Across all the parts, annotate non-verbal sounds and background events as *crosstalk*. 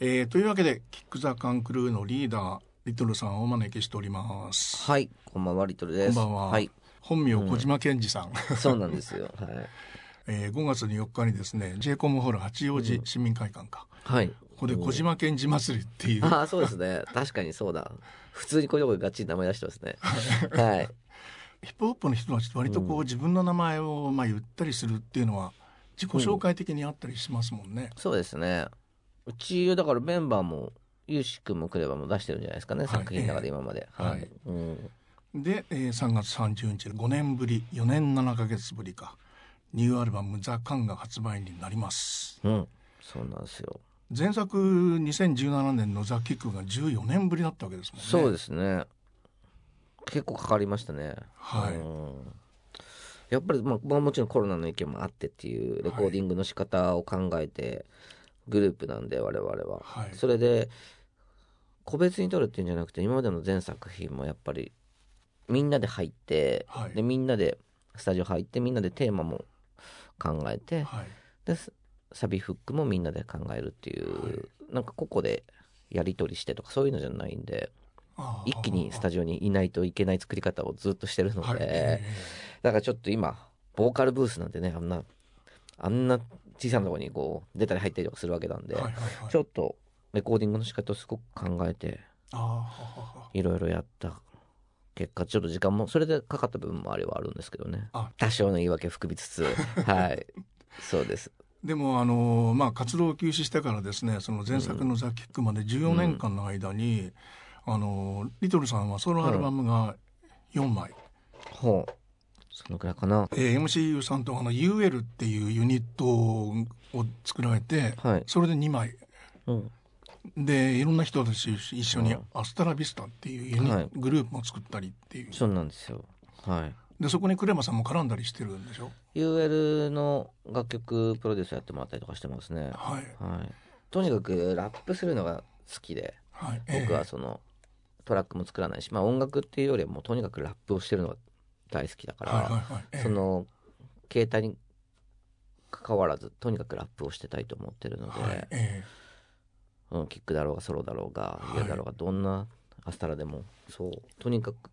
えー、というわけでキック・ザ・カンクルーのリーダーリトルさんをお招きしております。はい。こんばんはリトルです。こんばんは、はい。本名小島健二さん、そうなんですよ。*laughs* はい。えー、5月4日にですね j コムホール八王子市民会館か、はい。ここで小島健二祭りっていう、ああそうですね。確かにそうだ。普通にこういうとこガッチリ名前出してますね。はい。ヒップホップの人たちって割とこう、自分の名前をまあ言ったりするっていうのは自己紹介的にあったりしますもんね、そうですねうちだからメンバーもゆうしくんもくればも出してるんじゃないですかね、はい。作品の中で今まで。ええはい。うん、で、えー、3月30日5年ぶり4年7ヶ月ぶりか。ニューアルバム「ザ・カン」が発売になります。うん、そうなんですよ。前作2017年の「ザ・キック」が14年ぶりだったわけですもんね。そうですね。結構かかりましたね。はい。うん。やっぱり、まあ、まあもちろんコロナの影響もあってっていうレコーディングの仕方を考えてグループなんで我々は、はい。それで個別に撮るっていうんじゃなくて今までの全作品もやっぱりみんなで入って、はい。でみんなでスタジオ入ってみんなでテーマも考えて、はい。でサビフックもみんなで考えるっていう、なんか個々でやり取りしてとかそういうのじゃないんで一気にスタジオにいないといけない作り方をずっとしてるので、だからちょっと今ボーカルブースなんてねあんなあんな小さなところにこう出たり入ったりとかするわけなんで、ーはいはいはい。ちょっとレコーディングの仕方をすごく考えていろいろやった結果ちょっと時間もそれでかかった部分もあれはあるんですけどね。あ。多少の言い訳含みつつ。*laughs* はい。そうです。でもあのーまあ活動を休止してからですねその前作の「ザ・キック」まで14年間の間に、あのーリトルさんはソロアルバムが4枚、ほうそのくらいかな。えー MCU さんとあの UL っていうユニットを作られて、はい。それで2枚。うん。でいろんな人たち一緒にうん。アスタラビスタっていうユニ、はい。グループも作ったりっていう。そうなんですよ。はい。でそこにクレマさんも絡んだりしてるんでしょ？UL の楽曲プロデュースやってもらったりとかしてますね。はい。はい。とにかくラップするのが好きではい。僕はそのトラックも作らないしまあ音楽っていうよりはもうとにかくラップをしてるのが大好きだから、その携帯に関わらずとにかくラップをしてたいと思ってるので、はいえうん、キックだろうがソロだろうがはい。だろうがどんなアスタラでもそうとにかく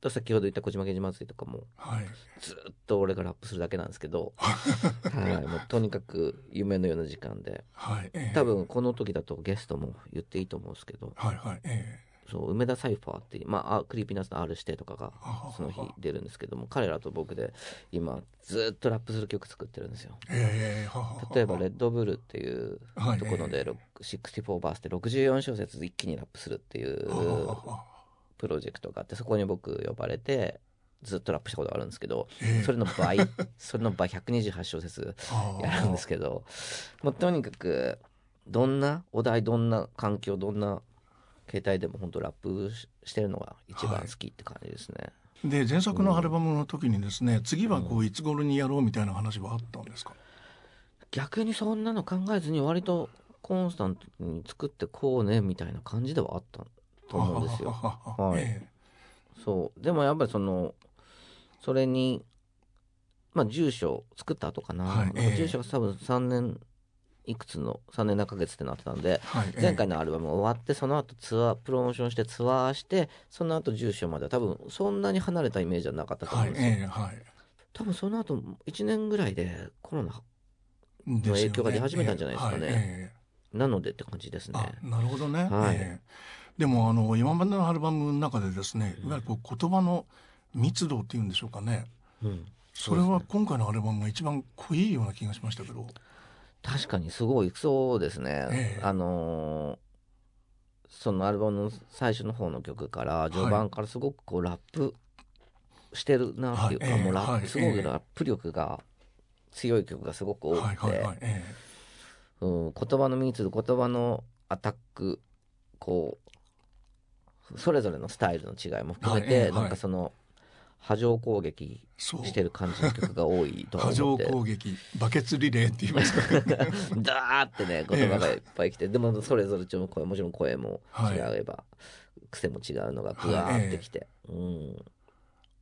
と先ほど言った小島源氏祭りとかもえはい。ずっと俺がラップするだけなんですけど、*laughs* はい、もうとにかく夢のような時間ではいええ。多分この時だとゲストも言っていいと思うんですけどはいはいえそう梅田サイファーっていう、まあ、あ Creepy Nuts の R 指定とかがあその日出るんですけども彼らと僕で今ずっとラップする曲作ってるんですよ。例えば「レッドブル」っていうはい。ところでろ64バースで64小節一気にラップするっていうプロジェクトがあってそこに僕呼ばれてずっとラップしたことがあるんですけどええ。それの倍 *laughs* それの倍128小節はやるんですけどもうとにかくどんなお題どんな環境どんな携帯でも本当ラップししてるのが一番好きって感じですね、で前作のアルバムの時にですね次はこういつ頃にやろうみたいな話はあったんですか、逆にそんなの考えずに割とコンスタントに作ってこうねみたいな感じではあったと思うんですよ。ははははは。い。えそう。でもやっぱりそのそれにまあ住所作った後かな,、はい。ええ住所が多分3年いくつの3年何ヶ月ってなってたんでえはいええ。前回のアルバム終わってその後ツアープロモーションしてツアーしてその後住所までは多分そんなに離れたイメージはなかったと思はいうんですよ、ええはい。多分その後1年ぐらいでコロナですよね。影響が出始めたんじゃないですかね。ええはいええ。なのでって感じですね。あなるほどね、はい。ええ。でもあの今までのアルバムの中でですねいわゆるこう言葉の密度っていうん。でしょうかねうんそれは今回のアルバムが一番濃いような気がしましたけど確かにすごいそうですね、ええ。あのーそのアルバムの最初の方の曲から序盤からすごくこうラップしてるなっていうか、はい。ええもうラップ、はい。すごええ。くラップ力が強い曲がすごく多くて、うん、言葉の密度言葉のアタックこうそれぞれのスタイルの違いも含めて、はなんかその波状攻撃してる感じの曲が多いと思波状って攻撃バケツリレーって言いますか。*laughs* ダーってね言葉がいっぱい来て、でもそれぞれちょっと声もちろん声も違えば、癖も違うのがブワーってきて、うん。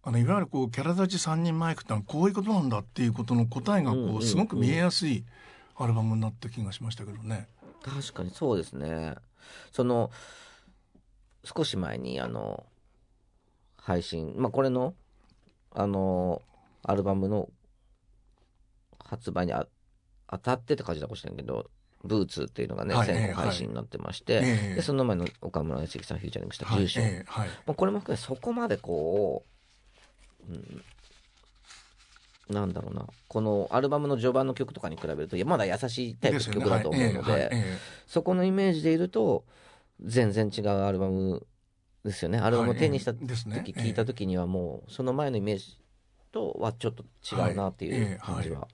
あのいわゆるこうキャラ立ち三人マイクってのはこういうことなんだっていうことの答えがこうんうんううん。すごく見えやすいアルバムになった気がしましたけどね。確かにそうですね。その少し前にあの配信まあこれのあのアルバムの発売にあ当たってって感じだかもしれんけどブーツっていうのがね、はい先行配信になってまして、ええ。でその前の岡村康之さんフューチャリングしたはい住所、ええはい。まあ、これも含めそこまでこう、うん、なんだろうなこのアルバムの序盤の曲とかに比べるとまだ優しいタイプの曲だと思うので、そこのイメージでいると全然違うアルバムですよね。アルバムを手にした時、聞いた時にはもうその前のイメージとはちょっと違うなっていう感じは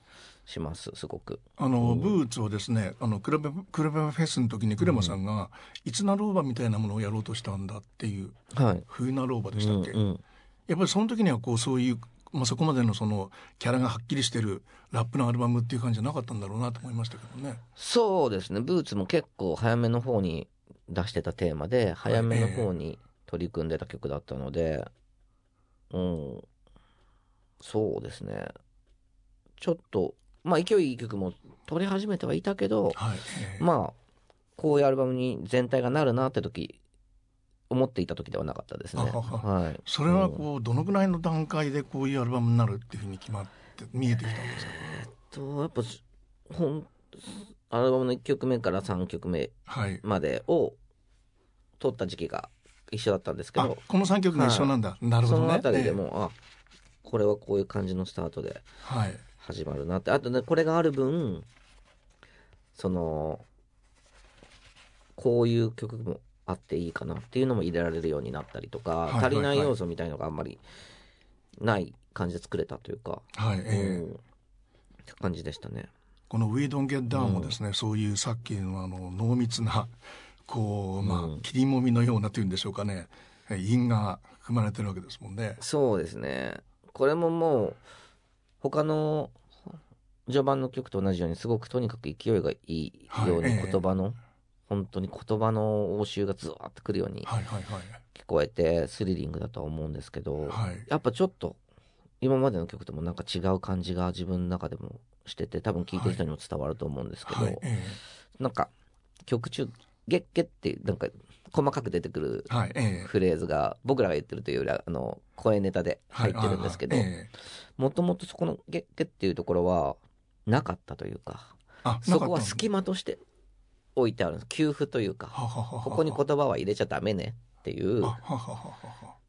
しますすごく。あの、うんブーツをですねあのクラブクラブフェスの時にクレマさんが、いつなろうばみたいなものをやろうとしたんだっていうはい。冬なろうばでしたっけ、うんうん。やっぱりその時にはこうそういう、まあ、そこまでのそのキャラがはっきりしてるラップのアルバムっていう感じじゃなかったんだろうなと思いましたけどね。そうですね。ブーツも結構早めの方に出してたテーマで早めの方に取り組んでた曲だったので、うん。そうですね。ちょっとまあ勢いいい曲も取り始めてはいたけどはい。ええ。まあこういうアルバムに全体がなるなって時思っていた時ではなかったですね。あはい、それはこうどのぐらいの段階でこういうアルバムになるっていうふうに決まって見えてきたんですか、とやっぱほんアルバムの1曲目から3曲目はい。までを撮った時期が一緒だったんですけあどこの3曲が一緒なんだ、なるほどね。そのあたりでえも、あこれはこういう感じのスタートで始まるなって。あとねこれがある分そのこういう曲もあっていいかなっていうのも入れられるようになったりとか、はいはいはい。足りない要素みたいのがあんまりない感じで作れたというか、はい、ええ。うん。って感じでしたね。この「We Don't Get Down」もですね、そういうさっきのあの濃密なこうまあ、うん。切りもみのようなというんでしょうかね。え韻が含まれてるわけですもんね。そうですね。これももう他の序盤の曲と同じようにすごくとにかく勢いがいいようにはい。ええ言葉の、本当に言葉の応酬がズワーってくるように聞こえてスリリングだとは思うんですけど、はい。やっぱちょっと今までの曲ともなんか違う感じが自分の中でもしてて多分聴いてる人にも伝わると思うんですけど、はい。え。なんか曲中「ゲッゲ」ってなんか細かく出てくるフレーズが僕らが言ってるというよりはあの声ネタで入ってるんですけど、もともとそこの「ゲッゲ」っていうところはなかったというかあそこは隙間として置いてあるんです。給付というかここに言葉は入れちゃダメねっていう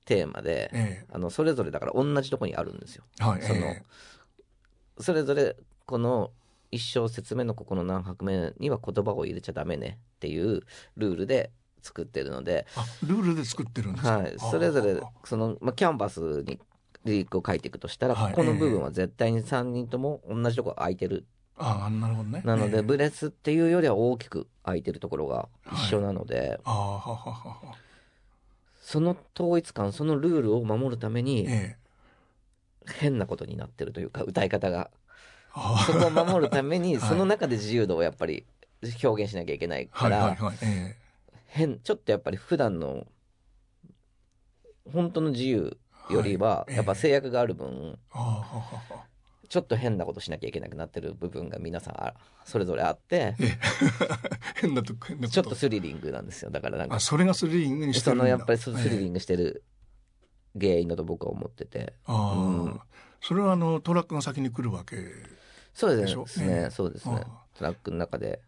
テーマでえあのそれぞれだから同じとこにあるんですよ。そのえ。それぞれこの一小節目のここの何拍目には言葉を入れちゃダメねっていうルールで作ってるので、ルールで作ってるんですか？はい、それぞれあその、まあ、キャンバスにリリックを書いていくとしたら、はい。ここの部分は絶対に3人とも同じところ空いてる。ああなるほどね。なので、ええ。ブレスっていうよりは大きく空いてるところが一緒なので、はははは。その統一感そのルールを守るためにええ。変なことになってるというか歌い方があそこを守るためにはいその中で自由度をやっぱり表現しなきゃいけないから、はいはいはいえ変ちょっとやっぱり普段の本当の自由よりははいやっぱ制約がある分、はははちょっと変なことしなきゃいけなくなってる部分が皆さんあそれぞれあってええ。*laughs* 変なとこ変なこと。ちょっとスリリングなんですよ。だからなんかあそれがスリリングにしてそるんだ。のやっぱりスリリええングしてる原因だと僕は思ってて。うん。それはあのトラックが先に来るわけそうですね。ええ。そうですね。トラックの中で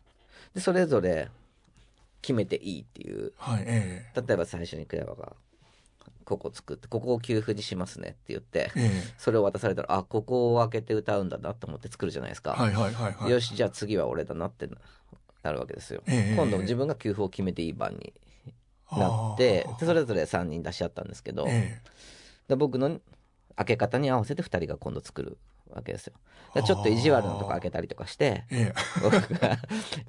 でそれぞれ決めていいっていう。はいえ例えば最初にクレバがここ作ってここを給付にしますねって言ってええ。えそれを渡されたらあここを開けて歌うんだなと思って作るじゃないですか、はいはいはいはい。よしじゃあ次は俺だなってなるわけですよ、ええ今度自分が給付を決めていい番になってでそれぞれ3人出し合ったんですけど、えで僕の開け方に合わせて2人が今度作るわけですよ。でちょっと意地悪なとこ開けたりとかしてええ。僕が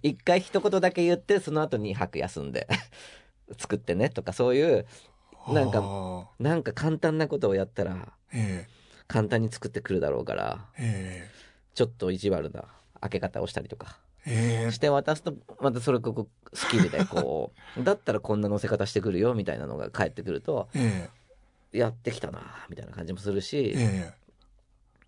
一回一言だけ言ってその後に2泊休んで作ってねとかそういうえなんかあ。なんか簡単なことをやったらえ簡単に作ってくるだろうからええ。ちょっと意地悪な開け方をしたりとかして渡すとまたそれここスキルでこう *laughs* だったらこんな乗せ方してくるよみたいなのが返ってくるとえやってきたなみたいな感じもするえし、え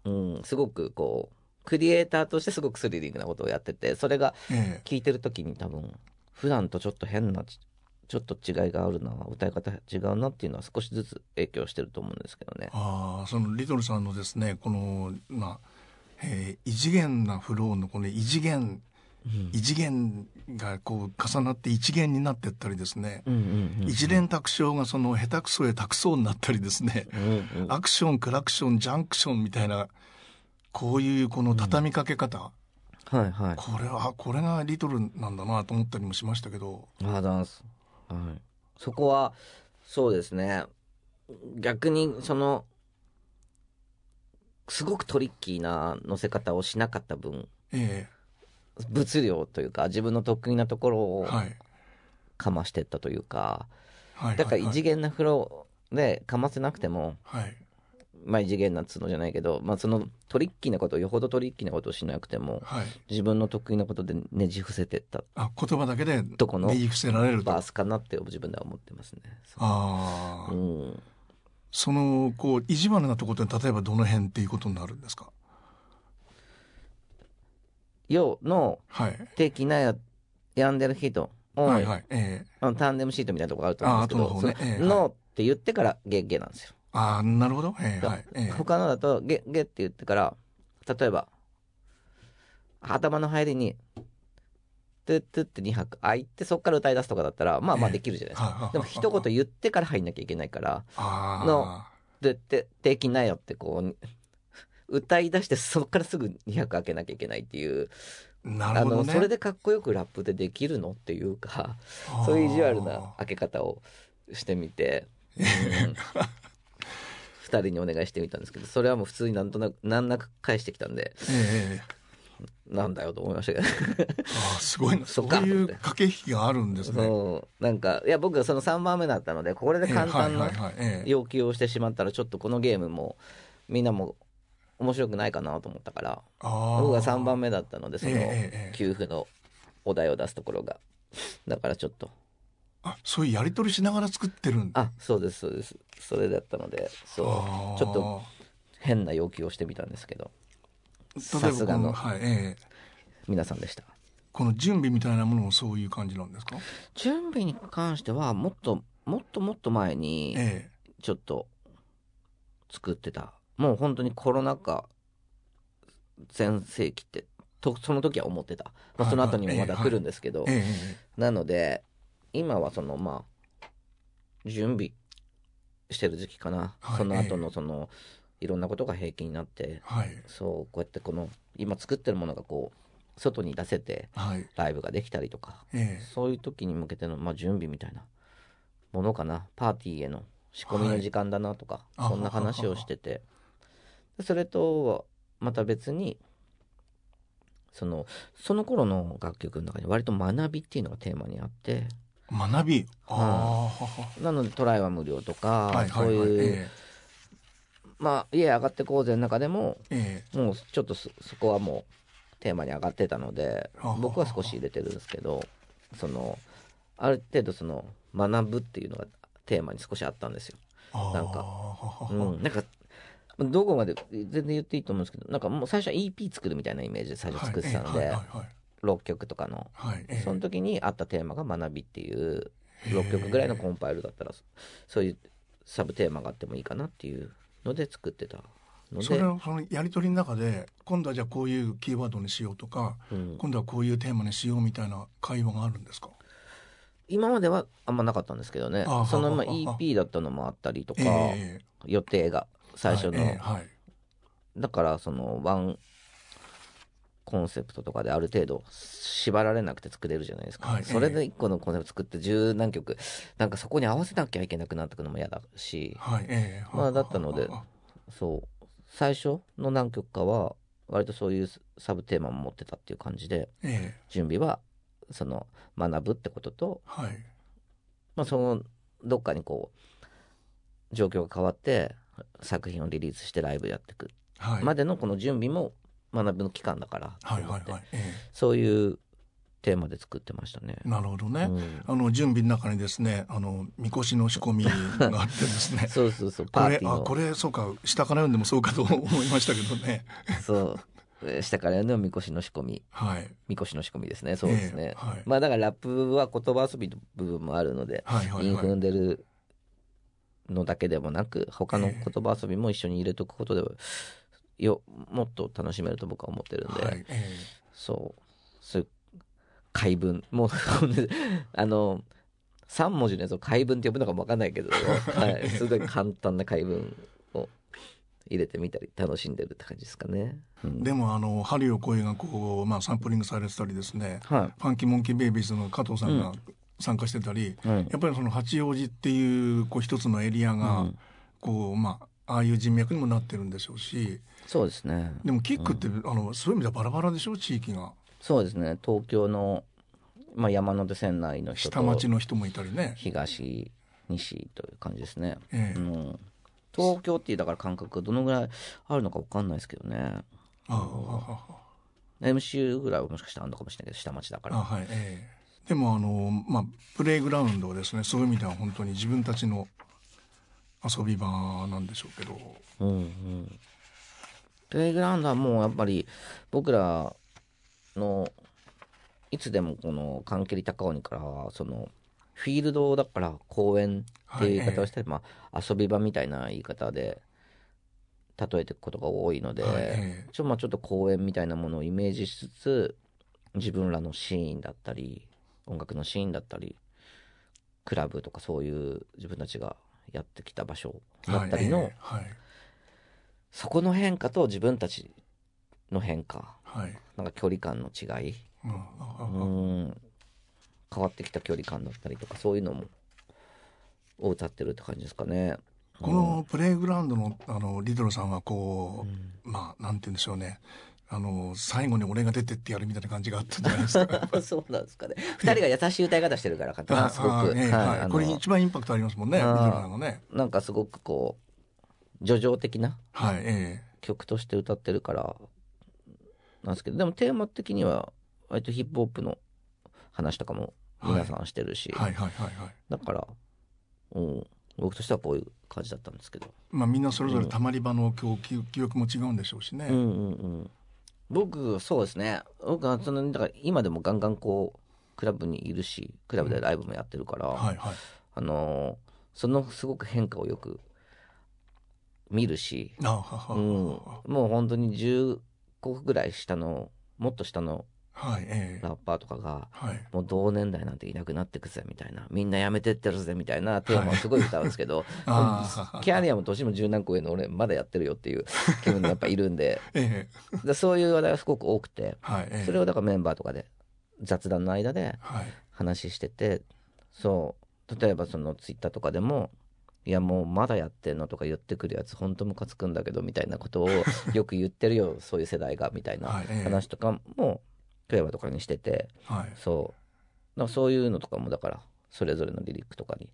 うん、すごくこうクリエイターとしてすごくスリリングなことをやっててそれがえ聞いてる時に多分普段とちょっと変なちちょっと違いがあるな歌い方違うなっていうのは少しずつ影響してると思うんですけどね。ああそのリトルさんのですねこのまあ、えー異次元なフローのこの異次元異次元がこう重なって一元になってったりですね、うんうんうん一連卓章がその下手くそへたくそうになったりですね、うんうん。アクションクラクションジャンクションみたいなこういうこの畳みかけ方、はいはい。これはこれがリトルなんだなと思ったりもしましたけど。ああダンス。はい。そこはそうですね。逆にそのすごくトリッキーな乗せ方をしなかった分。え物量というか自分の得意なところえをはい。かましてったというか、はいだから異はい次元な風呂でかませなくても、はい。まあ異次元なっつうのじゃないけど、まあそのトリッキーなことをよほどトリッキーなことをしなくてもはい。自分の得意なことでねじ伏せてったあ言葉だけでどこのねじ伏せられると。バースかなって自分では思ってますね。ああ、うん。そのこう意地悪なところって例えばどの辺っていうことになるんですか？よのはい。的なや病んでる人を、はいはい。ええ。あのタンデムシートみたいなところあると思うんですけど、ね。えーって言ってからゲッゲなんですよ。ああなるほど。ええはい。ええ。他のだとゲッゲって言ってから例えば頭の入りに「トゥットゥって2拍開いてそっから歌い出すとかだったらまあまあできるじゃないですはいはいはい。かでも一言言ってから入んなきゃいけないからあの「でってできなよ」ってこう歌い出してそっからすぐ2拍開けなきゃいけないっていうあなあるほどね。のそれでかっこよくラップでできるのっていうかそういう意地悪な開け方をしてみて、うん、*laughs* 2人にお願いしてみたんですけどそれはもう普通になんとなく難なく返してきたんでええ。なんだよと思いましたけど。ああすごいな。*laughs* そそういう駆け引きがあるんですね。そうなんかいや僕はその3番目だったのでこれで簡単な要求をしてしまったらちょっとこのゲームもみんなも面白くないかなと思ったから僕が3番目だったのでその給付のお題を出すところが。だからちょっと。あそういうやり取りしながら作ってるんだ。あそうですそうです。それだったのでそう。ちょっと変な要求をしてみたんですけど。さすがのはいええ皆さんでした。この準備みたいなものもそういう感じなんですか？準備に関してはもっともっともっと前にえ。ちょっと作ってたもう本当にコロナ禍全盛期ってとその時は思ってた、まあ、その後にもまだ来るんですけど、なので今はそのまあ準備してる時期かな、はい。その後のそのいろんなことが平気になってはい。そうこうやってこの今作ってるものがこう外に出せてはい。ライブができたりとかえそういう時に向けての、まあ、準備みたいなものかな。パーティーへの仕込みの時間だなとか、はいそんな話をしてて。でそれとはまた別にそのその頃の楽曲の中に割と学びっていうのがテーマにあって。え学び？ああなのでトライは無料とか、はいそうはい。はいいう、えまあ家上がってこうぜの中でもええ。もうちょっとそそこはもうテーマに上がってたので僕は少し入れてるんですけどそのある程度その学ぶっていうのがテーマに少しあったんですよ。えなんかか。うん、なんかどこまで全然言っていいと思うんですけどなんかもう最初は EP 作るみたいなイメージで最初作ってたのではいはいはいはい。6曲とかの。その時にあったテーマが学びっていう6曲ぐらいのコンパイルだったらそういうサブテーマがあってもいいかなっていうので作ってたので、それはそのやり取りの中で今度はじゃあこういうキーワードにしようとかうん、今度はこういうテーマにしようみたいな会話があるんですか？今まではあんまなかったんですけどね。あそのまあははは EP だったのもあったりとか、え予定が。え最初の、はいええはい。だからそのワンコンセプトとかである程度縛られなくて作れるじゃないですか、はいそれで一個のコンセプト作って十何曲。なんかそこに合わせなきゃいけなくなってくのも嫌だし。はいええまあだったのでそう。最初の何曲かは割とそういうサブテーマも持ってたっていう感じでええ準備はその学ぶってことと、はい。まあ、そのどっかにこう状況が変わって作品をリリースしてライブやっていく。はい。までのこの準備も学びの期間だから。とはいはいはい。えそういうテーマで作ってましたね。え。なるほどね、うん。あの準備の中にですねあのみこしの仕込みがあってですね。*laughs* そうそうそうパこれあーティーの。これそうか下から読んでもそうかと思いましたけどね。*laughs* そう。えー下からのみこしの仕込み。はい。みこしの仕込みですね。そうですね、ええはい。まあだからラップは言葉遊びの部分もあるので、はいはいはい。韻踏んでるのだけでもなく他の言葉遊びも一緒に入れとくことでよもっと楽しめると僕は思ってるんで、はい。えそうそう。いう解文。もう *laughs* あの3文字のやつを解文って呼ぶのかも分かんないけど、*laughs* はい、すごい簡単な解文を入れてみたり楽しんでるって感じですかね。うん。えでもあのハリーを声がこう、まあ、サンプリングされてたりですね。はファンキーモンキーベイビーズの加藤さんが参加してたり、い、うんやっぱりその八王子っていうこう一つのエリアが、うん。こうまあああいう人脈にもなってるんでしょうしそうですね。でもキックって、あのそういう意味ではバラバラでしょ？地域が。そうですね。東京の、まあ、山手線内の人下と町の人もいたりね、東西という感じですね。ええ。うん。東京っていうだから感覚がどのぐらいあるのか分かんないですけどね。あああ MC ぐらいはもしかしたらあるのかもしれないけど下町だから。はい。ええでもあのまあプレイグラウンドはですねそういう意味では本当に自分たちの遊び場なんでしょうけど。うんうん。プレイグラウンドはもうやっぱり僕らのいつでもこの関係高鬼からはそのフィールドだから公園っていう言い方をして、まあ、遊び場みたいな言い方で例えていくことが多いので、はい。ええ。ちょまあちょっと公園みたいなものをイメージしつつ自分らのシーンだったり音楽のシーンだったりクラブとかそういう自分たちがやってきた場所だったりの、はいええはい。そこの変化と自分たちの変化。はい。なんか距離感の違い。うん変わってきた距離感だったりとかそういうのもを歌ってるって感じですかね。このプレイグラウンドのあのリドルさんはこう、まあなんて言うんでしょうねあの最後に俺が出てってやるみたいな感じがあったじゃないですか。*laughs* そうなんですかね。二人が優しい歌い方してるからかな、すごく。ああええはいこれ一番インパクトありますもんねね。なんかすごくこう、叙情的な曲として歌ってるから、なんですけど、でもテーマ的には、割とヒップホップの話とかも皆さんしてるし、えはいはいはいはい。だから、うん、僕としてはこういう感じだったんですけど。まあみんなそれぞれたまり場の記憶も違うんでしょうしね。うんうんうん。僕、そうですね。僕はその、だから今でもガンガンこう、クラブにいるし、クラブでライブもやってるから、はいはい。あのーそのすごく変化をよく見るし、うんは、もう本当に10個ぐらい下のもっと下のはいええ。ラッパーとかがはい。もう同年代なんていなくなってくぜみたいなみんな辞めてってるぜみたいなテーマをすごい歌うんですけど、*laughs* ああキャリアも年も十何個上の俺まだやってるよっていう気分でやっぱいるんで。*laughs* ええ。でそういう話題がすごく多くてはいええ。それをだからメンバーとかで雑談の間ではい。話しててそう。例えばそのツイッターとかでもいやもうまだやってんのとか言ってくるやつ本当ムカつくんだけどみたいなことをよく言ってるよそういう世代がみたいな話とかもクエバとかにしててはい。そう。だそういうのとかもだからそれぞれのリリックとかに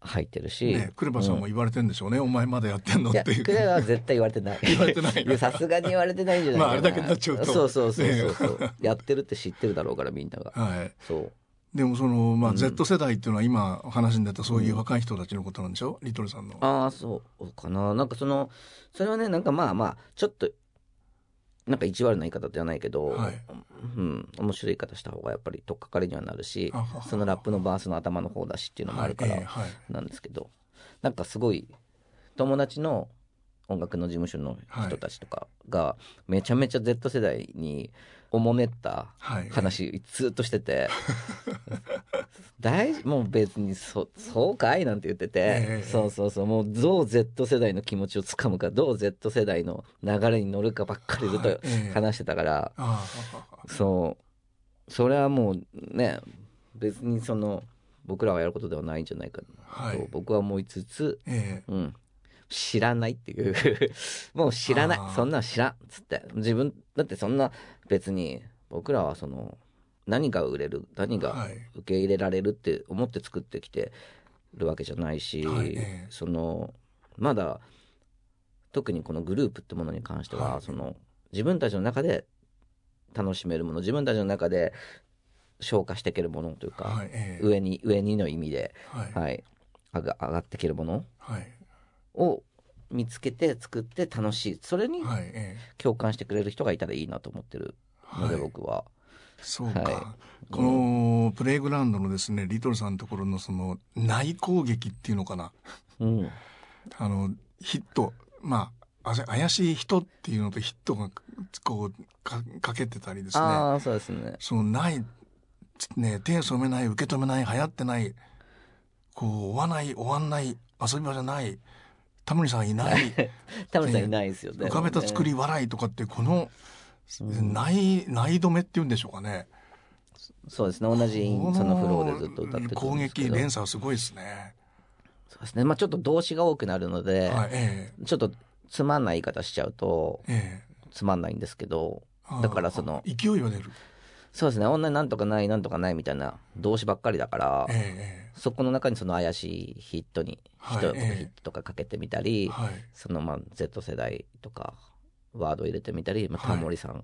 入ってるし、ねクレバさんも言われてんでしょうね、お前まだやってんのっていう。クエバは絶対言われてない。言われてない。やさすがに言われてないんじゃないかな、まああれだけになっちゃうとそうそうそうそうそう、やってるって知ってるだろうからみんなが。はい。そう。でもその、まあ、うん。Z 世代っていうのは今お話に出たそういう若い人たちのことなんでしょ、リトルさんの。ああそうかな。なんかそのそれはねなんかまあまあちょっとなんか意地悪な言い方じゃないけど、はい。うん、面白い言い方した方がやっぱり取っかかりにはなるしそのラップのバースの頭の方だしっていうのもあるから、はいええはい。なんですけどなんかすごい友達の音楽の事務所の人たちとかがめちゃめちゃ Z 世代におもねったはい。話ずっとしてて *laughs* 大もう別にそそうかいなんて言ってて、ええそうそうそう。もうどう Z 世代の気持ちをつかむかどう Z 世代の流れに乗るかばっかりずっと話してたから、ああははは。そう。それはもうね別にその僕らがやることではないんじゃないかとはい。僕は思いつつ、えうん、知らないっていう。*laughs* もう知らない。そんなん知らんっつって。自分だってそんな別に僕らはその何が売れる何がはい。受け入れられるって思って作ってきてるわけじゃないし、はいええ。そのまだ特にこのグループってものに関しては、はい。その自分たちの中で楽しめるもの自分たちの中で消化していけるものというか、はいええ。上に上にの意味で、はい。はい、上が上がっていけるものはい。を見つけて作って楽しい。それに共感してくれる人がいたらいいなと思ってるので、はい。僕は。そうか、はこのプレイグラウンドのですねリトルさんのところのその内攻撃っていうのかな。うん、あのヒット。まああ怪しい人っていうのとヒットがこうかかけてたりですね。ああそうですね。そのないね手染めない受け止めない流行ってないこう追わない追わんない遊び場じゃないタモリさんいない *laughs* 田村さんいないですよね。浮かべた作り笑いとかってこのないない止めっていうんでしょうかね。そうですね。同じこそのフローでずっと歌って攻撃連鎖はすごいですね。そうですね。まあちょっと動詞が多くなるので、はいえちょっとつまんない言い方しちゃうとええ。つまんないんですけどえだからその勢いは出る。そうですね。女なんとかないなんとかないみたいな動詞ばっかりだから、ええそこの中にその怪しいヒットに、はいヒットええヒットとかかけてみたり、はい。そのまあ Z 世代とかワード入れてみたり、まあ、はい。タモリさん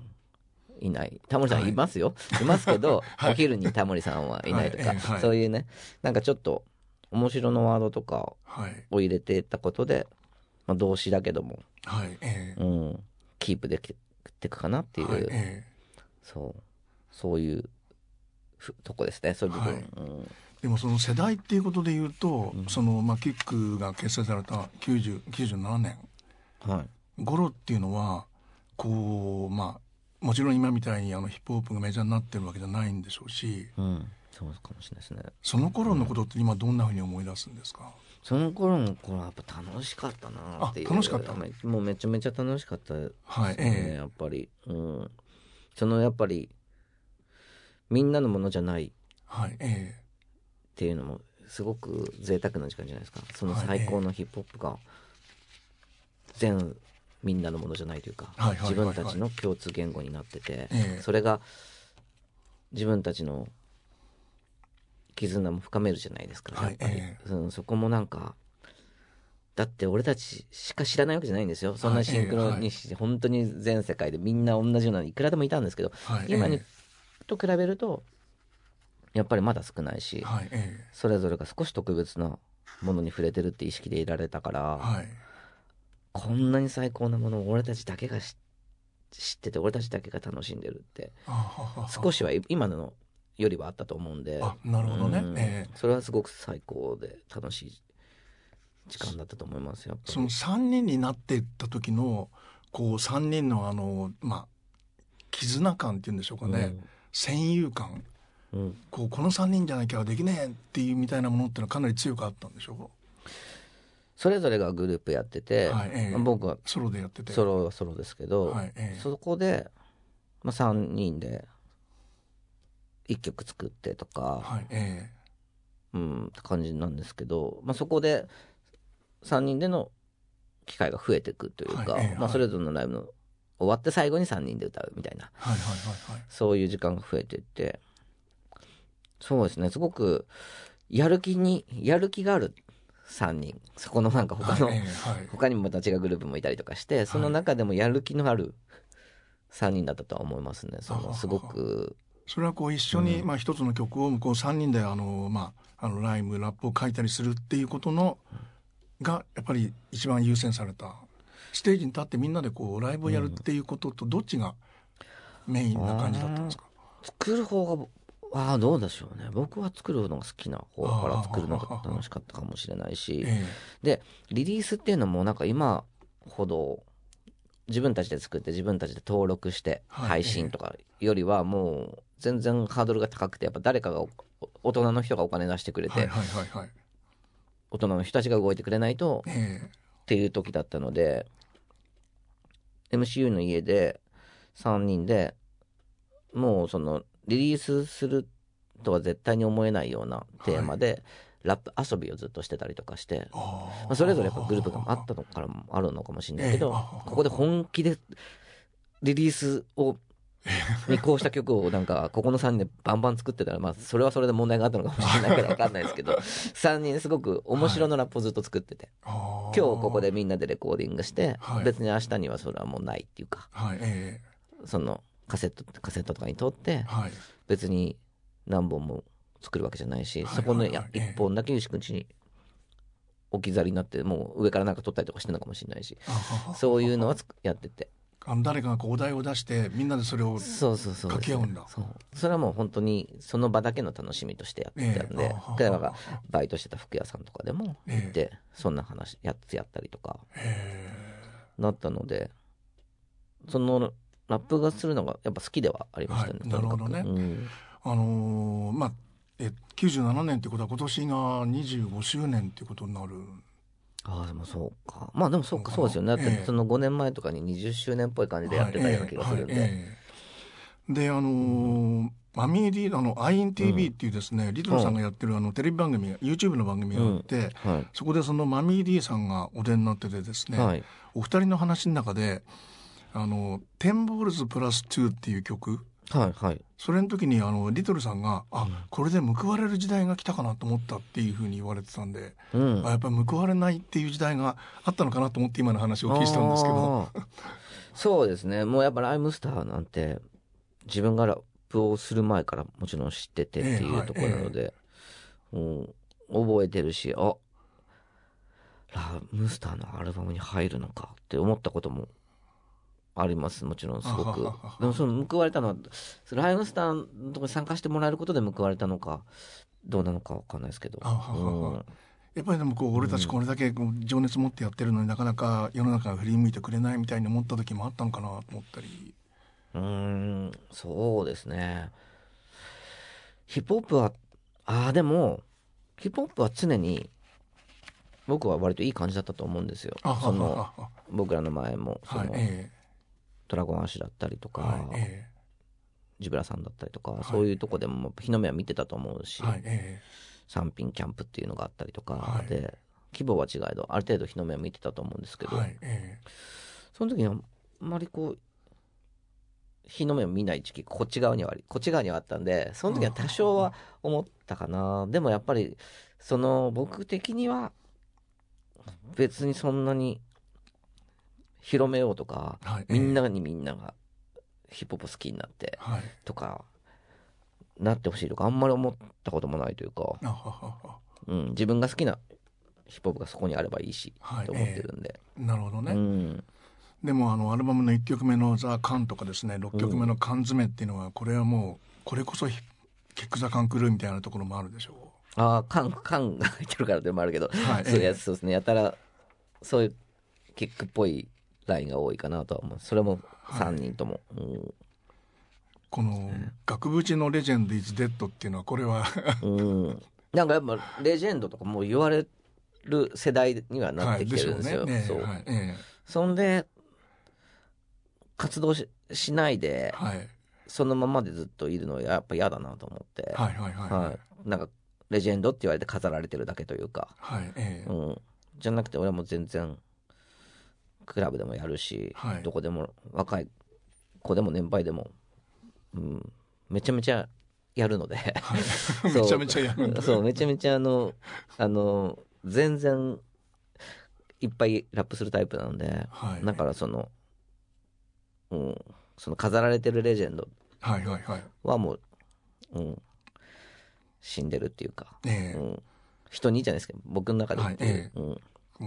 いない。タモリさはい。んいますよ、い、ますけど、*laughs* はい。お昼にタモリさんはいないとか、はい。そういうねなんかちょっと面白のワードとかはい。を入れていったことで、まあ、動詞だけども、はい。ええ。うん、キープできていくかなっていう、はい。ええ。そう。そういうふとこですねそういう部分、はい。うん。でもその世代っていうことで言うと、うん。そのまあキックが結成された90 97年。はい頃っていうのはこうまあもちろん今みたいにあのヒップホップがメジャーになってるわけじゃないんでしょうしうん、そうかもしれないですね。その頃のことって今どんなふうに思い出すんですか、その頃の頃はやっぱ楽しかったなっていう。あ楽しかった？めもうめちゃめちゃ楽しかったですはいね、え。やっぱり。うん。そのやっぱりみんなのものじゃないっはいえていうのもすごく贅沢な時間じゃないですか。そのはい最高のヒップホップが全みんなのものじゃないというか、はいはいはいはい。自分たちの共通言語になってて、ええ。それが自分たちの絆も深めるじゃないですか、はいやっぱり、えうん、そこもなんかだって俺たちしか知らないわけじゃないんですよ。そんなシンクロにし、本当に全世界でみんな同じようないくらでもいたんですけど、えはい今にえと比べるとやっぱりまだ少ないし、えはいえそれぞれが少し特別なものに触れてるって意識でいられたから、えはいこんなに最高なものを俺たちだけが知知ってて俺たちだけが楽しんでるって少しは今のよりはあったと思うんで。あなるほどね、うん。ええ。それはすごく最高で楽しい時間だったと思いますよやっぱり。その3人になっていった時のこう3人のあのまあ絆感っていうんでしょうかね、戦友感。うん。うんこうこの3人じゃなきゃできねえっていうみたいなものってのはかなり強くあったんでしょそれぞれがグループやってて、はいええ。僕はうソロでやってて。ソロはソロですけど、はいええ。そこで、まあ、3人で1曲作ってとか、はいえうん、って感じなんですけど、まあ、そこで3人での機会が増えていくというか、まあ、はいええはい。それぞれのライブの終わって最後に3人で歌うみたいなえはいはいはいはい。そういう時間が増えていってそうですねすごくやる気にやる気がある3人。そこのなんか他の、はい。他にもまた違うグループもいたりとかしてその中でもやる気のある3人だったとは思いますね。そのすごく。それはこう一緒に、うん。まあ一つの曲をこう3人であのまああのライムラップを書いたりするっていうことのがやっぱり一番優先された。ステージに立ってみんなでこうライブをやるっていうこととどっちがメインな感じだったんですか、作る方がああどうでしょうね。僕は作るのが好きな方から作るのが楽しかったかもしれないし。えでリリースっていうのもなんか今ほど自分たちで作って自分たちで登録してはい。配信とかよりはもう全然ハードルが高くてやっぱ誰かがお大人の人がお金出してくれて大人の人たちが動いてくれないとえっていう時だったので MCU の家で3人でもうそのリリースするとは絶対に思えないようなテーマで、ラップ遊びをずっとしてたりとかして、まあ、それぞれやっぱグループがあったのからもあるのかもしれないけど、ここで本気でリリースをにこうした曲をなんかここの3人でバンバン作ってたらまあそれはそれで問題があったのかもしれないから分かんないですけど *laughs* 3人すごく面白のラップをずっと作ってて、あ今日ここでみんなでレコーディングして、はい。別に明日にはそれはもうないっていうかはい。え。そのカセットカセットとかに撮ってえはい。別に何本も作るわけじゃないし、はいそこのはいはい。一本だけ牛口に置き去りになってもう上からなんか撮ったりとかしてるのかもしれないしそういうのはつくやってて。あの誰かがこうお題を出してみんなでそれをそうそうそう掛け合うんだ。そう。それはもう本当にその場だけの楽しみとしてやってたんで、ええ。あはは例えばバイトしてた服屋さんとかでもええ。行ってそんな話やつやったりとかへなったのでそのラップがするのがやっぱ好きではありましたね、はいなるほどね。うん。あのーまあえ97年ってことは今年が25周年ってことになる。ああでもそうか。まあでもそうかそうですよね。だっその5年前とかに20周年っぽい感じでやってたような気がするんで、はいええ。はいええであのーマミーディあの INTV っていうですね、リトルさんがやってるあのテレビ番組が YouTube の番組があって、はいそこでそのマミーディさんがお出になっててですね、はい。お二人の話の中であの「テンボールズプラス2」っていう曲。はいはい。それの時にあのリトルさんが「あこれで報われる時代が来たかなと思った」っていうふうに言われてたんで、うん。あやっぱり報われないっていう時代があったのかなと思って今の話をお聞きしたんですけど。そうですね。もうやっぱライムスターなんて自分がラップをする前からもちろん知っててってええはいいうところなので、うん覚えてるしあラムスターのアルバムに入るのかって思ったこともありますもちろんすごく。*laughs* でもその報われたのはライムスターのとこに参加してもらえることで報われたのかどうなのかわかんないですけど。やっぱりでもこう俺たちこれだけこう情熱持ってやってるのになかなか世の中が振り向いてくれないみたいに思った時もあったのかなと思ったり。うーん、そうですね。ヒップホップは、ああ、でも、ヒップホップは常に、僕は割といい感じだったと思うんですよ。その、僕らの前も、その、はいえドラゴンアッシュだったりとか、えはいえジブラさんだったりとか、い。そういうとこでも日の目は見てたと思うし、えはいえ三品キャンプっていうのがあったりとかはい。で、規模は違えど、ある程度日の目は見てたと思うんですけど、えはいえその時にあんまりこう、日の目を見ない時期、こっち側にはあり、こっち側にはあったんで、その時は多少は思ったかな。でもやっぱり、その、僕的には、別にそんなに、広めようとか、はいみんなにみんながヒップホップ好きになって、はい。とか、なってほしいとか、あんまり思ったこともないというか、うん、自分が好きなヒップホップがそこにあればいいし、はいと思ってるんで。なるほどね、うん。でもあのアルバムの1曲目の「ザ・カン」とかですね6曲目の「缶詰」っていうのはこれはもうこれこそヒキック・ザ・カン・クルーみたいなところもあるでしょああ、缶、缶が入ってるからでもあるけど、はいそういうやええつそうですね。やたら、そういうキックっぽいラインが多いかなとは思う。それも3人とも。この「額縁のレジェンド・イズ・デッド」っていうのはこれはうん。うんなんかやっぱ、レジェンドとかもう言われる世代にはなってきてるんですよ。うねねそう。はいえそんで、活動ししないえで、はいそのままでずっといるのはやっぱ嫌だなと思って。はいはいはいはいはい。なんか、レジェンドって言われて飾られてるだけというか。はいええうん、じゃなくて俺はもう全然クラブでもやるし、はい。どこでも若い子でも年配でも、うん、めちゃめちゃやるので。はい。*laughs* めちゃめちゃやるんだ。そうめちゃめちゃあのあの全然いっぱいラップするタイプなので、はい。だからその、うん、その飾られてるレジェンドはもう、うん、死んでるっていうか、ええ。うん、人にいいじゃないですか僕の中ではいえ。うん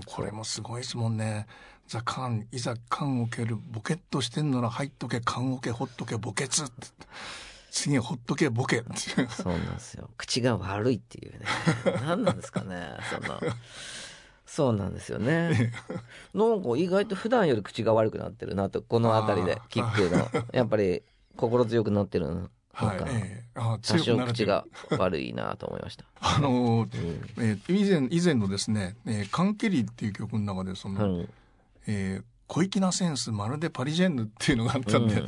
これもすごいですもんね。ザ・カン、いざ缶を蹴る、ボケっとしてんなら入っとけ、缶をけ、ほっとけ、ボケツって。次ほっとけ、ボケ。そうなんですよ。口が悪いっていうね。何なんですかね、そんな。そうなんですよね。なんか意外と普段より口が悪くなってるなと、この辺りでキックの。やっぱり心強くなってるはい。ええあ多少口が悪いなと思いました。*laughs* あのー、うんえー以前、以前のですね、えーカンケリーっていう曲の中で、その、うんえー小粋なセンス、まるでパリジェンヌっていうのがあったんで、うん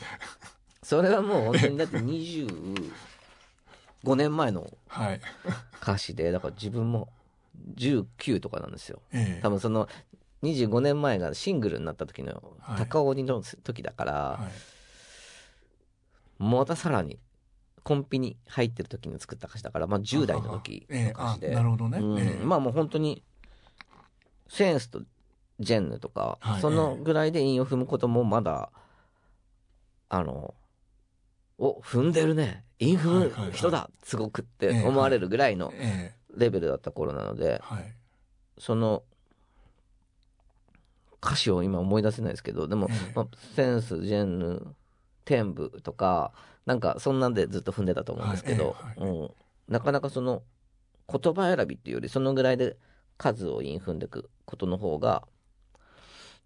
それはもう本当にだって25年前のはい。歌詞で、だから自分も19とかなんですよ。ええ多分その25年前がシングルになった時のはい高鬼の時だから、はい。またさらにコンピに入ってる時に作った歌詞だから、まあ、10代の時の歌詞で、なるほどね。うん。ええ。まあもう本当にセンスとジェンヌとか、はいそのぐらいで韻を踏むこともまだあのお踏んでるね。韻踏む人だ。すごくって思われるぐらいのえレベルだった頃なのでえ、はい。その歌詞を今思い出せないですけどでも、ええ。まあ、センスジェンヌ天部とかなんかそんなんでずっと踏んでたと思うんですけど、はいええうん、なかなかその言葉選びっていうよりそのぐらいで数を韻踏んでいくことの方が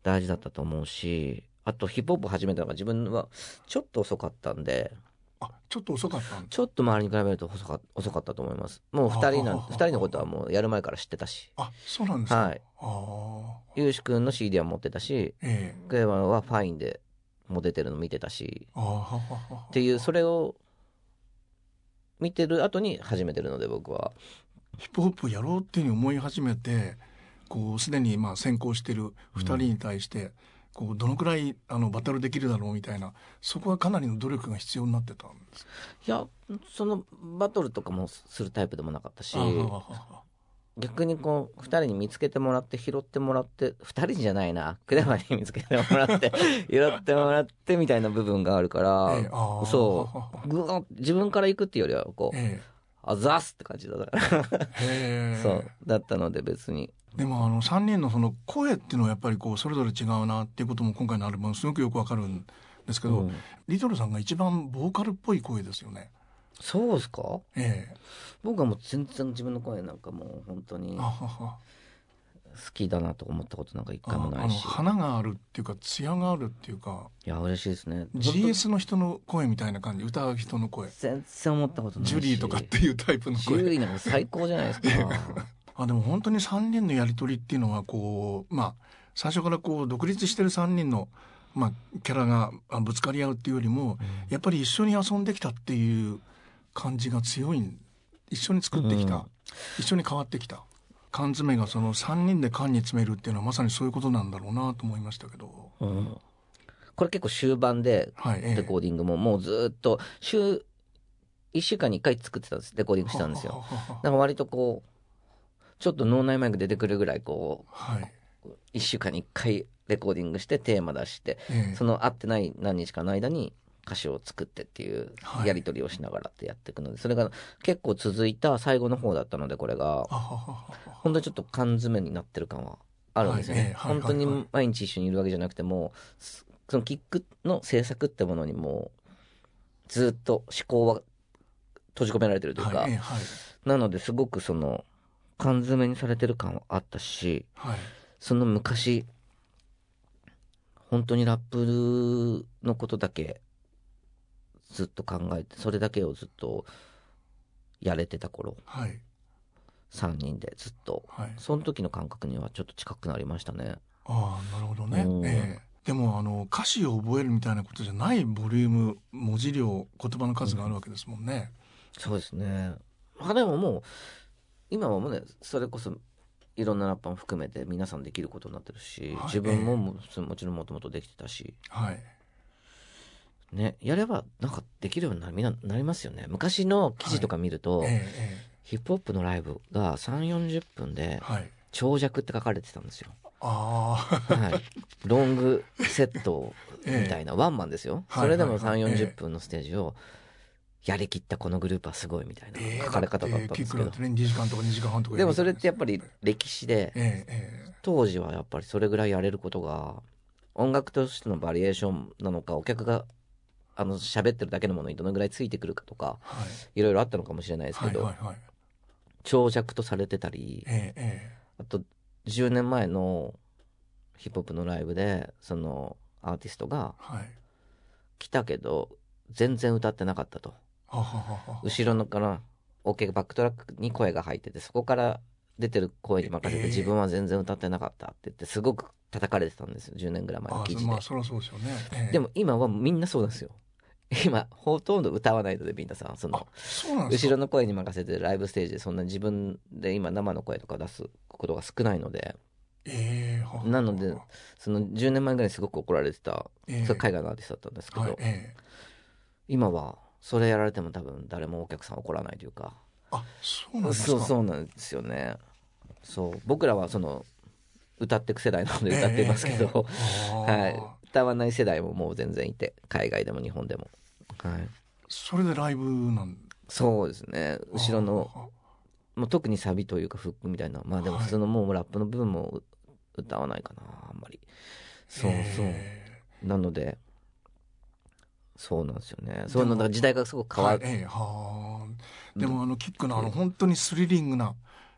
大事だったと思うしあとヒップホップ始めたのが自分はちょっと遅かったんであちょっと遅かったちょっと周りに比べると遅か遅かったと思います。もう2人なんあー二人のことはもうやる前から知ってたし。あそうなんですか。はい。ああユーシ君の CD は持ってたしええ。クはファインでもう出てるの見てたし。っていうそれを見てる後に始めてるので僕は。ヒップホップやろうっていうふうに思い始めてこうすでにまあ先行してる2人に対して、こうどのくらいあのバトルできるだろうみたいなそこはかなりの努力が必要になってたんですいやそのバトルとかもするタイプでもなかったし逆にこう2人に見つけてもらって拾ってもらって2人じゃないな。クレバに見つけてもらって *laughs* 拾ってもらってみたいな部分があるから、ええああそうぐわ自分から行くっていうよりはこうえ「あざっす」って感じだから。*laughs* そうだったので別に。でもあの3人のその声っていうのはやっぱりこうそれぞれ違うなっていうことも今回のアルバムすごくよくわかるんですけど、うん。リトルさんが一番ボーカルっぽい声ですよね。そうですか？ええ。僕はもう全然自分の声なんかもう本当に好きだなと思ったことなんか一あ回もないし。花があるっていうか艶があるっていうか。いや嬉しいですね。GS の人の声みたいな感じ歌う人の声。全然思ったことないし。ジュリーとかっていうタイプのジュ声リーなんか最高じゃないですか。*laughs* あでも本当に3人のやり取りっていうのはこうまあ最初からこう独立してる3人の、まあ、キャラがあぶつかり合うっていうよりも、やっぱり一緒に遊んできたっていう感じが強いん一緒に作ってきた、うん。一緒に変わってきた。缶詰がその3人で缶に詰めるっていうのはまさにそういうことなんだろうなと思いましたけど、うん。これ結構終盤でレコーディングももうずっと週1週間に1回作ってたんです。レコーディングしてたんですよ。だから割とこうちょっと脳内マイク出てくるぐらいこはい、う1週間に1回レコーディングしてテーマ出してええ。その会ってない何日かの間に歌詞を作ってっていうはい。やり取りをしながらってやっていくのでそれが結構続いた最後の方だったのでこれが。本当にちょっと缶詰になってる感はあるんですよね、はいええはい本当にはい。はい毎日一緒にいるわけじゃなくてもすそのキックの制作ってものにもうずっと思考は閉じ込められてるというか、はいええはい。なのですごくその缶詰にされてる感はあったしはい。その昔本当にラップのことだけずっと考えてそれだけをずっとやれてた頃。はい。3人でずっと。はい。その時の感覚にはちょっと近くなりましたね。ああなるほどね。うん、ええ。でもあの歌詞を覚えるみたいなことじゃないボリューム文字量言葉の数があるわけですもんね、そうですね。まあでももう今はもうねそれこそいろんなラッパーも含めて皆さんできることになってるし、はい。自分もももちろんもともとできてたし。はいねやればなんかできるようになみんななりますよね。昔の記事とか見ると、えええヒップホップのライブが3 4 0分で長尺って書かれてたんですよ、ああはい、ロングセットみたいな、*laughs* ワンマンですよ、はいそれでも3はいはい4 0分のステージをやりきったこのグループはすごいみたいなええ書かれ方だったんですけど。クだってね2時間とか2時間半とかでもそれってやっぱりり歴史で当時はやっぱりそれぐらいやれることが音楽としてのバリエーションなのかお客があの喋ってるだけのものにどのぐらいついてくるかとかえはい。いろいろあったのかもしれないですけど、はいはいはい。長尺とされてたりえええあと10年前のヒップホップのライブでそのアーティストが来たけど全然歌ってなかったと。はははは。後ろのからオケバックトラックに声が入っててそこから出てる声に任せええ。て自分は全然歌ってなかったって言ってすごく叩かれてたんですよ。10年ぐらい前のあ記事で、まあそりゃそうですよね、ええ。でも今はみんなそうなんですよ *laughs* 今ほとんど歌わないのでみんなさんそあの後ろの声に任せてライブステージでそんな自分で今生の声とか出すことが少ないので。ええはははなのでその10年前ぐらいにすごく怒られてた、ええそれ海外のアーティストだったんですけど、はいええ今はそれやられても多分誰もお客さん怒らないというか。あそうなんですか？そうそうなんですよね。そう僕らはその歌ってく世代なので歌っていますけど、*laughs* はい、歌わない世代ももう全然いて海外でも日本でも、はい、それでライブなん？そうですね。後ろのもう特にサビというかフックみたいな。まあでもはい。普通のもうラップの部分もう歌わないかなあんまり。そうそう。えなのでそうなんですよね。そういうのだ時代がすごく変わる、ーはいええはあでもあのキックのあの本当にスリリングな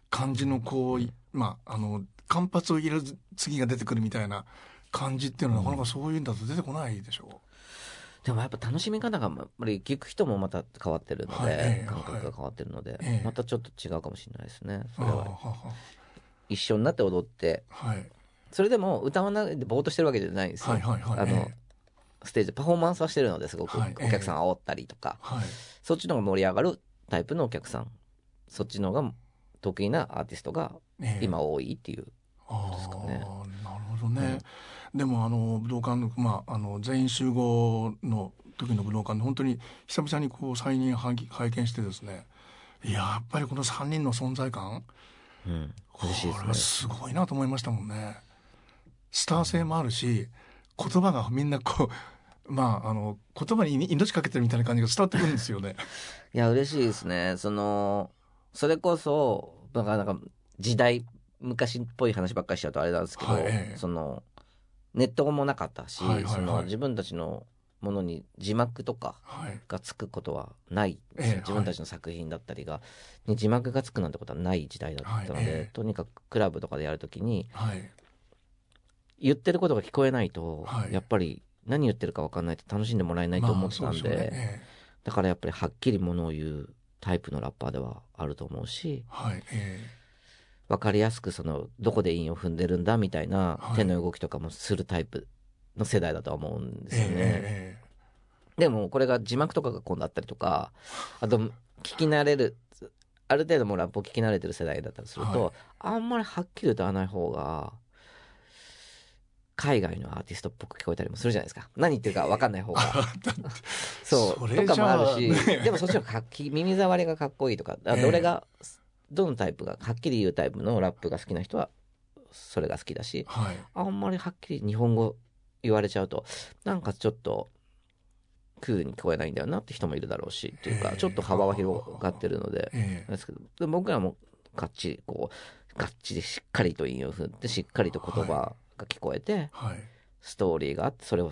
感じのこういまああの間髪を入れる次が出てくるみたいな感じっていうのはなかなかそういうんだと出てこないでしょでもやっぱ楽しみ方がやっぱり聞く人もまた変わってるので、はい。ええ感覚が変わってるので、ええ。またちょっと違うかもしれないですねう。それは。一緒になって踊ってあはい。それでも歌わないでぼーっとしてるわけじゃないんですよ、はいはいはい。あの、えステージパフォーマンスはしてるのですごくおはい。客さん煽ったりとか、はい。そっちの方が盛り上がるタイプのお客さん。そっちの方が得意なアーティストがええ。今多いっていう、あですかね。あなるほどね、でもあの武道館の,、まあ、あの全員集合の時の武道館で本当に久々にこう再認拝拝見してですねいややっぱりこの3人の存在感うん、これはですごいなと思いましたもんね。スター性もあるし言葉がみんなこうまああの言葉に命かけてるみたいな感じが伝わってくるんですよね。*laughs* いや嬉しいですねそのそれこそなんかなんか時代昔っぽい話ばっかりしちゃうとあれなんですけど、はいええそのネットもなかったし、はいはいはい。その自分たちのものに字幕とかはい。がつくことはない、ええ自分たちの作品だったりが、に字幕がつくなんてことはない時代だったので、はいええ。とにかくクラブとかでやるときにはい。言ってることが聞こえないと、はい。やっぱり何言ってるか分かんないと楽しんでもらえないと思ってたんで,、まあそうしょうね。ええ。だからやっぱりはっきりものを言うタイプのラッパーではあると思うしはいえ分かりやすくそのどこで韻を踏んでるんだみたいなはい。手の動きとかもするタイプの世代だとは思うんでええすよね。ええでもこれが字幕とかが今度あったりとかあと聞き慣れるある程度もうラップを聞き慣れてる世代だったりすると、はい。あんまりはっきり歌わない方が海外のアーティストっぽく聞こえたりもするじゃないですか。何言ってるか分かんない方が。そう。*laughs* とかもあるし、ね。でもそっちの方がかっき耳障りがかっこいいとかどれが、どのタイプがはっきり言うタイプのラップが好きな人はそれが好きだしはい。あんまりはっきり日本語言われちゃうとなんかちょっとクールに聞こえないんだよなって人もいるだろうしっていうかちょっと幅は広がってるので。ええ。ですけどで僕らもがっちりこうがっちりしっかりと韻を踏んでしっかりと言葉が聞こえて、はい。ストーリーがあってそれを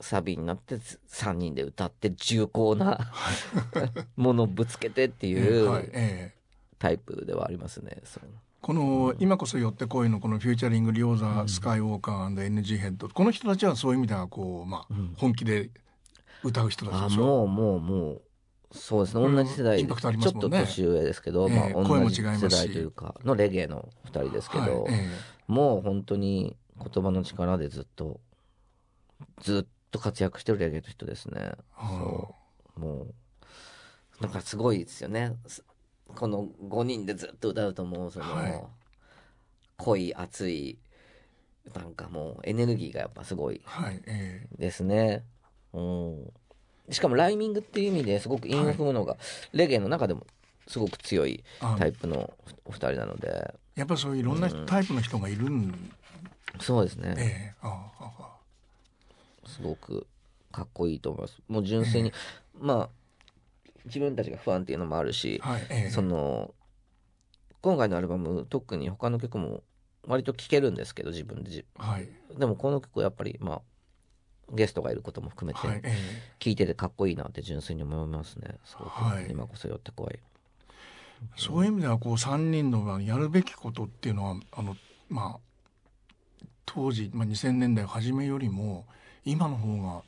サビになって3人で歌って重厚な *laughs* ものをぶつけてっていうい。ええタイプではありますね。そうこの「今こそ寄ってこい」のこのフューチャリングリオザ・スカイウォーカー &NG ヘッド。この人たちはそういう意味ではこうまあうん。本気で歌う人たちあでしょ？もうもうもうそうですね。同じ世代ちょっと年上ですけど、まあ、同じ世代というかのレゲエの2人ですけど、はいえもう本当に言葉の力でずっとずっと活躍してるレゲエの人ですね。えそう。もうだからすごいですよね。すこの5人でずっと歌うともうその、はい濃い熱いなんかもうエネルギーがやっぱすごいはいえですね。うん。しかもライミングっていう意味ですごく韻を踏むのが、レゲエの中でもすごく強いタイプのお二人なので、やっぱりそういういろんなタイプの人がいるんそうですね。ええあああすごくかっこいいと思います。もう純粋に、まあ、自分たちが不安っていうのもあるし、はいええその、今回のアルバム、特に他の曲も割と聴けるんですけど、自分でじ。はいでもこの曲はやっぱり、まあ、ゲストがいることも含めて、聴いててかっこいいなって純粋に思いますね。すごく、はい今こそ寄ってこい。えそういう意味ではこう3人のやるべきことっていうのはあのまあ当時、まあ、2000年代初めよりも今の方が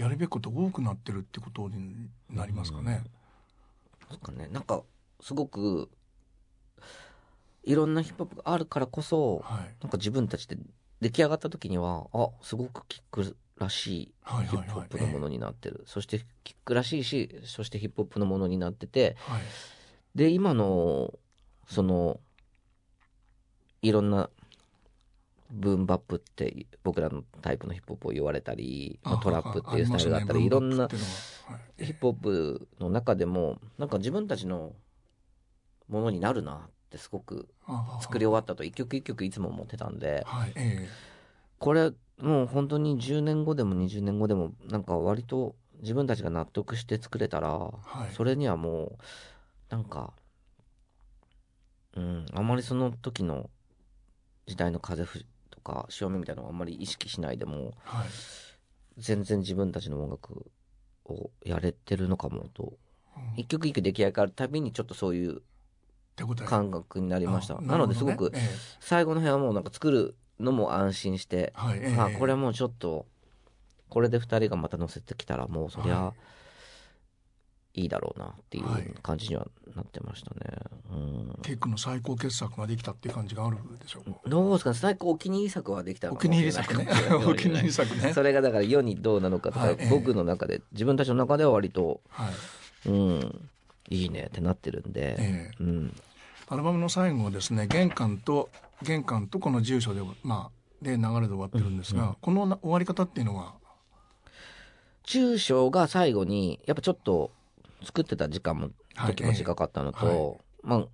やるべきこと多くなってるってことになりますかね。ですかね。なんか、すごく、いろんなヒップホップがあるからこそ、はいなんか自分たちで出来上がった時には、あ、すごくキックらしいはいはいはいヒップホップのものになってる。そしてキックらしいし、そしてヒップホップのものになってて、はいで、今の、その、いろんな、ブーンバップって僕らのタイプのヒップホップを言われたり、まあトラップっていうスタイルがあったり、いろんなヒップホップの中でもなんか自分たちのものになるなってすごく作り終わったと一曲一曲いつも思ってたんで。はいえこれもう本当に10年後でも20年後でもなんか割と自分たちが納得して作れたらはい。それにはもうなんかうん、あんまりその時の時代の風吹とか潮目みたいなのをあんまり意識しないでもはい。全然自分たちの音楽をやれてるのかもと。うん。一曲一曲出来上がるたびにちょっとそういう感覚になりました。あなのですごく最後の辺はもうなんか作るのも安心してえはいええ。まあこれはもうちょっとこれで2人がまた乗せてきたらもうそりゃはいいだろうなっていうはい。感じにはなってましたね。うん。ケイ君の最高傑作ができたっていう感じがあるでしょう。どうですかね最高お気に入り作はできたのお気に入り作ね。*laughs* お気に入り作ね。それがだから世にどうなのかとか、はいええ。僕の中で自分たちの中では割とはい。うんいいねってなってるんで、ええ。うん、アルバムの最後はですね玄関と玄関とこの住所でまあで流れで終わってるんですが、このな終わり方っていうのは？中小が最後にやっぱちょっと作ってた時間もはい。時も短かったのと、ええまあ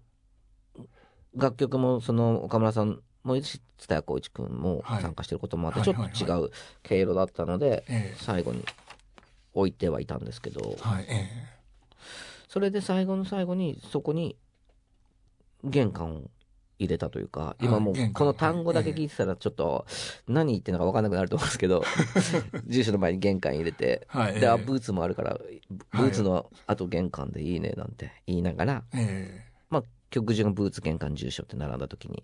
楽曲もその岡村さんもいるし蔦谷光一君もはい。参加してることもあって、はいちょっと違う経路だったので、ええ。最後に置いてはいたんですけど、それで最後の最後にそこに玄関を入れたというか今もうこの単語だけ聞いてたらちょっと何言ってるのか分かんなくなると思うんですけど *laughs* 住所の前に玄関入れてえはいで、あええ。ブーツもあるからブーツのあと玄関でいいねなんて言いながら、えまあ曲順がブーツ玄関住所って並んだ時に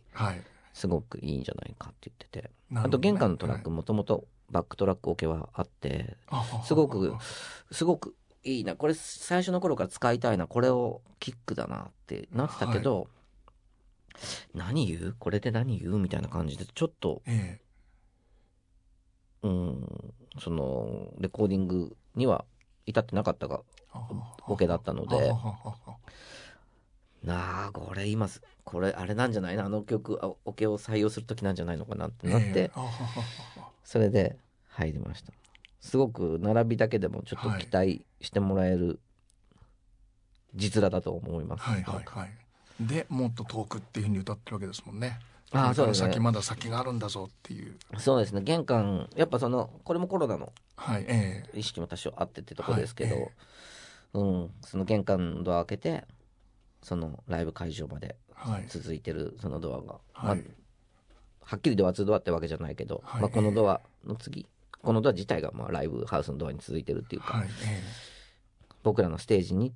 すごくいいんじゃないかって言ってて、あと玄関のトラックもともとバックトラックオケはあってあすごくすごくいいな。これ最初の頃から使いたいな。これをキックだなってなってたけど、何言う？これで何言う？みたいな感じでちょっとえうんそのレコーディングには至ってなかったがえオケだったので。なあこれ今すこれあれなんじゃないな？あの曲あオケを採用する時なんじゃないのかなってなって、それで入りました。すごく並びだけでもちょっと期待してもらえる実裸だと思います、はいはいはいでもっと遠くっていうふうに歌ってるわけですもんね。ああそうですね。先まだ先があるんだぞっていう。そうですね。玄関やっぱそのこれもコロナの意識も多少あってってとこですけど、はいえうん。その玄関ドア開けてそのライブ会場まではい。続いてるそのドアが、はいまあ、はっきりドア2ドアってわけじゃないけど、はいまあ、このドアの次このドア自体がまあライブハウスのドアに続いてるっていうか、はいえ僕らのステージに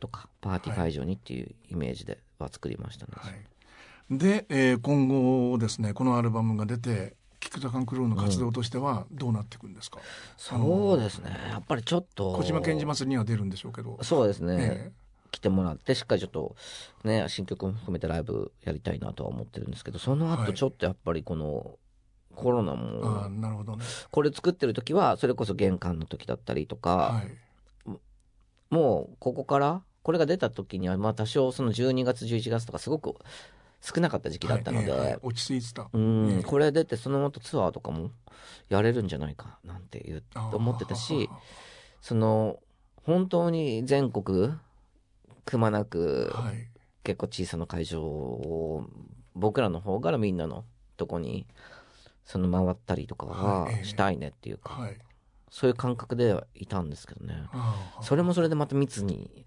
とかパーティー会場にっていうイメージでは作りましたね、えはい。で、えー今後ですねこのアルバムが出て菊田カンクルーの活動としてはどうなっていくんですか、そうですね。やっぱりちょっと小島健二祭りには出るんでしょうけど、そうですね、え来てもらってしっかりちょっとね新曲も含めてライブやりたいなとは思ってるんですけどそのはい。後ちょっとやっぱりこのコロナもあなるほどね。これ作ってる時はそれこそ玄関の時だったりとか、はい。もうここからこれが出た時にはまあ多少その12月11月とかすごく少なかった時期だったので、はいええはい。落ち着いてた。うん、ええ。これ出てその後ツアーとかもやれるんじゃないかなんて言う思ってたしその本当に全国くまなくはい。結構小さな会場を僕らの方からみんなのとこにその回ったりとかははいええ。したいねっていうか、はい。そういう感覚ではいたんですけどね。それもそれでまた密に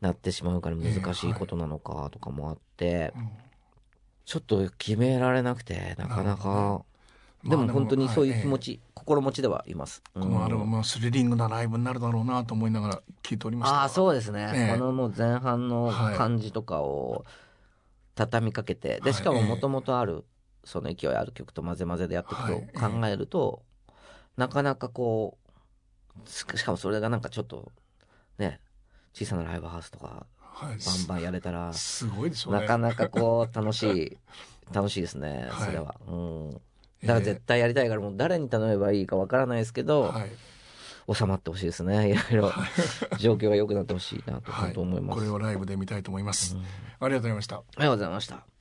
なってしまうから難しいことなのかとかもあって、うんちょっと決められなくてなかなか。でもまあ本当にそういう気持はち、心持ちではいます、いこのアルバムはスリリングなライブになるだろうなと思いながら聞いておりました。ああそうですね、ええ。このもう前半のはい感じとかを畳みかけて、でしかもはいもともとあるその勢いある曲と混ぜ混ぜでやっていくはいと考えると、なかなかこうししかもそれがなんかちょっとね小さなライブハウスとかはい。バンバンやれたらすごいでしょうね。なかなかこう楽しい *laughs* 楽しいですねはい。それは、うん。だから絶対やりたいからもう誰に頼めばいいかわからないですけど、はい。収まってほしいですねいろいろ。*laughs* 状況が良くなってほしいなと思います、これをライブで見たいと思います、うん。ありがとうございました。ありがとうございました